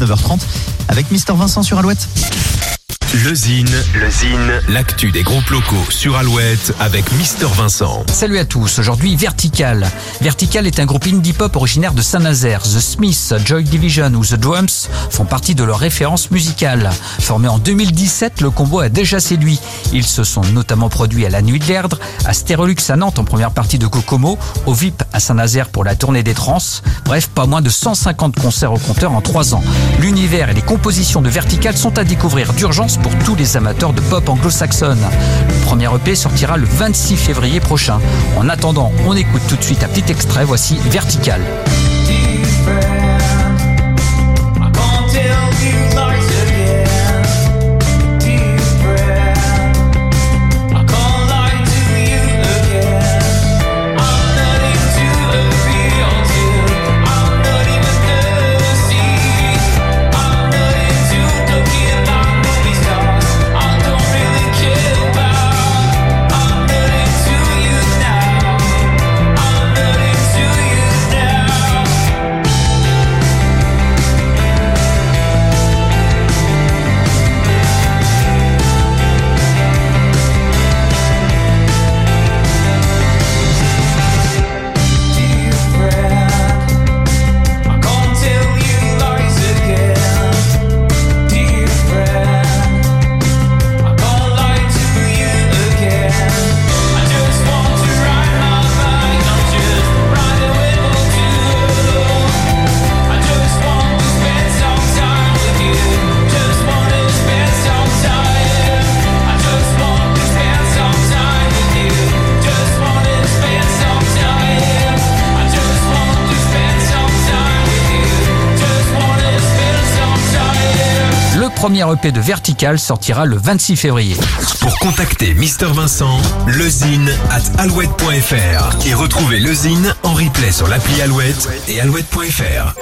19h30 avec Mister Vincent sur Alouette. Le Zine, le Zine, l'actu des groupes locaux sur Alouette avec Mister Vincent. Salut à tous, aujourd'hui Vertical. Vertical est un groupe indie pop originaire de Saint-Nazaire. The Smiths, Joy Division ou The Drums font partie de leur référence musicale. Formé en 2017, le combo a déjà séduit. Ils se sont notamment produits à la Nuit de l'Erdre, à Stérolux à Nantes en première partie de Kokomo, au VIP à Saint-Nazaire pour la tournée des trans. Bref, pas moins de 150 concerts au compteur en 3 ans. L'univers et les compositions de Vertical sont à découvrir d'urgence pour tous les amateurs de pop anglo-saxonne. Le premier EP sortira le 26 février prochain. En attendant, on écoute tout de suite un petit extrait, voici Vertical. Premier EP de Vertical sortira le 26 février. Pour contacter Mister Vincent, lezine at alouette.fr et retrouver lezine en replay sur l'appli Alouette et alouette.fr.